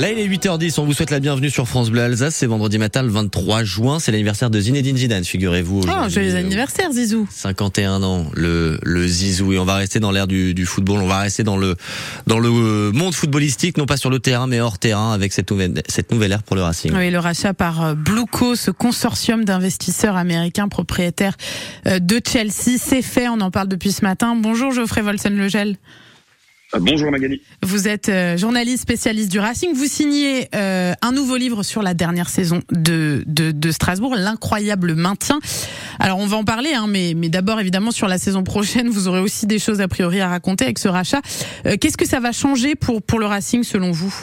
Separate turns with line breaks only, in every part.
Là, il est 8h10. On vous souhaite la bienvenue sur France Bleu Alsace. C'est vendredi matin, le 23 juin. C'est l'anniversaire de Zinedine Zidane, figurez-vous.
Oh, joyeux anniversaire, Zizou.
51 ans, le, le Zizou. Et on va rester dans l'ère du, du, football. On va rester dans le, dans le monde footballistique, non pas sur le terrain, mais hors terrain, avec cette nouvelle, cette nouvelle ère pour le Racing.
Oui, le rachat par euh, Blueco, ce consortium d'investisseurs américains propriétaires euh, de Chelsea, c'est fait. On en parle depuis ce matin. Bonjour, Geoffrey Volsen-Legel.
Euh, bonjour Magali.
Vous êtes euh, journaliste spécialiste du Racing. Vous signez euh, un nouveau livre sur la dernière saison de, de, de Strasbourg, l'incroyable maintien. Alors on va en parler, hein, mais, mais d'abord évidemment sur la saison prochaine, vous aurez aussi des choses a priori à raconter avec ce rachat. Qu'est-ce que ça va changer pour, pour le Racing selon vous?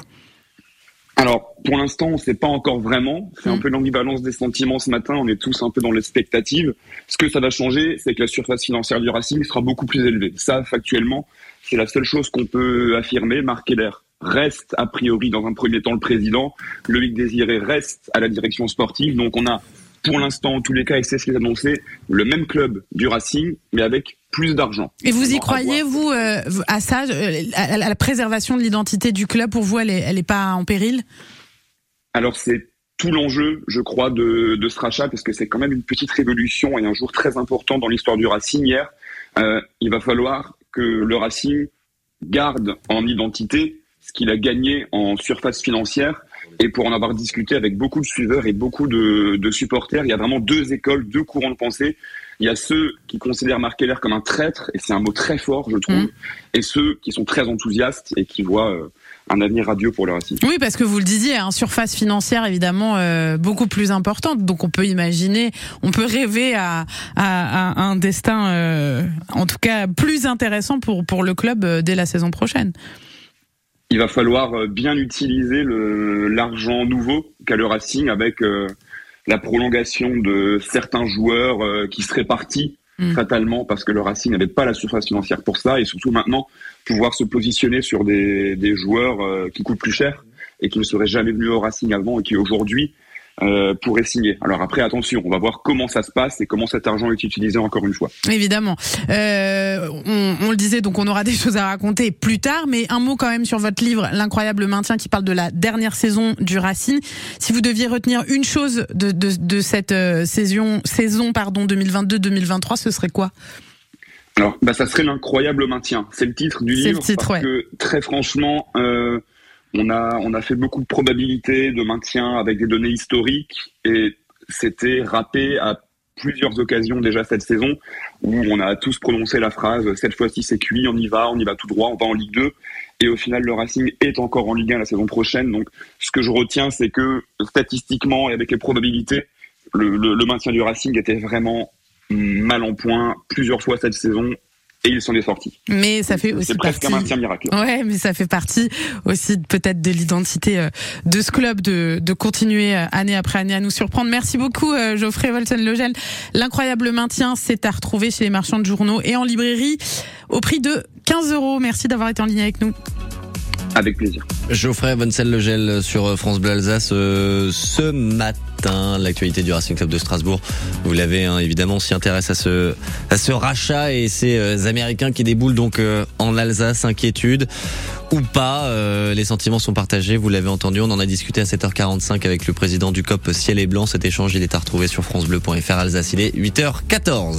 Alors, pour l'instant, on ne sait pas encore vraiment. C'est un mm. peu l'ambivalence des sentiments ce matin. On est tous un peu dans l'expectative. Ce que ça va changer, c'est que la surface financière du Racing sera beaucoup plus élevée. Ça, factuellement, c'est la seule chose qu'on peut affirmer. Marc Keller reste, a priori, dans un premier temps, le président. Loïc Désiré reste à la direction sportive. Donc, on a, pour l'instant, en tous les cas, et c'est ce qu'ils annoncé, le même club du Racing, mais avec plus d'argent.
Et vous y croyez, vous, euh, à ça, euh, à la préservation de l'identité du club, pour vous, elle n'est elle est pas en péril?
Alors, c'est tout l'enjeu, je crois, de, de ce rachat, parce que c'est quand même une petite révolution et un jour très important dans l'histoire du Racing hier. Euh, il va falloir que le Racing garde en identité ce qu'il a gagné en surface financière. Et pour en avoir discuté avec beaucoup de suiveurs et beaucoup de, de supporters, il y a vraiment deux écoles, deux courants de pensée. Il y a ceux qui considèrent Marc Keller comme un traître, et c'est un mot très fort, je trouve, mmh. et ceux qui sont très enthousiastes et qui voient euh, un avenir radieux pour le Racing.
Oui, parce que vous le disiez, hein, surface financière évidemment euh, beaucoup plus importante, donc on peut imaginer, on peut rêver à, à, à un destin, euh, en tout cas plus intéressant pour pour le club euh, dès la saison prochaine.
Il va falloir euh, bien utiliser l'argent nouveau qu'a le Racing avec la prolongation de certains joueurs euh, qui seraient partis mm. fatalement parce que le Racing n'avait pas la surface financière pour ça et surtout maintenant pouvoir se positionner sur des, des joueurs euh, qui coûtent plus cher et qui ne seraient jamais venus au Racing avant et qui aujourd'hui euh, pourrait signer. Alors après, attention, on va voir comment ça se passe et comment cet argent est utilisé encore une fois.
Évidemment. Euh, on, on, le disait, donc on aura des choses à raconter plus tard, mais un mot quand même sur votre livre, L'incroyable maintien, qui parle de la dernière saison du Racing. Si vous deviez retenir une chose de, de, de cette euh, saison, saison pardon 2022-2023, ce serait quoi?
Alors, bah, ça serait l'incroyable maintien. C'est le titre du livre. Le titre, parce que très franchement, euh, on a, on a fait beaucoup de probabilités de maintien avec des données historiques et c'était râpé à plusieurs occasions déjà cette saison où on a tous prononcé la phrase cette fois-ci c'est cuit, on y va, on y va tout droit, on va en Ligue 2 et au final le Racing est encore en Ligue 1 la saison prochaine. Donc ce que je retiens c'est que statistiquement et avec les probabilités le, le maintien du Racing était vraiment mal en point plusieurs fois cette saison et il s'en est sorti.
Mais ça fait aussi
c'est presque un maintien miracle.
Ouais, mais ça fait partie aussi peut-être de l'identité euh, de ce club de, de continuer euh, année après année à nous surprendre. Merci beaucoup euh, Geoffrey Volsen-Logel. L'incroyable maintien, c'est à retrouver chez les marchands de journaux et en librairie au prix de 15 euros. Merci d'avoir été en ligne avec nous.
Avec plaisir.
Geoffrey Vonsel-Legel sur France Bleu Alsace ce matin l'actualité du Racing Club de Strasbourg. Vous l'avez hein, évidemment, s'y intéresse à ce, à ce rachat et ces euh, Américains qui déboulent donc euh, en Alsace, inquiétude ou pas. Euh, les sentiments sont partagés, vous l'avez entendu, on en a discuté à 7h45 avec le président du COP Ciel et Blanc. Cet échange, il est à retrouver sur francebleu.fr Alsace. Il est 8h14.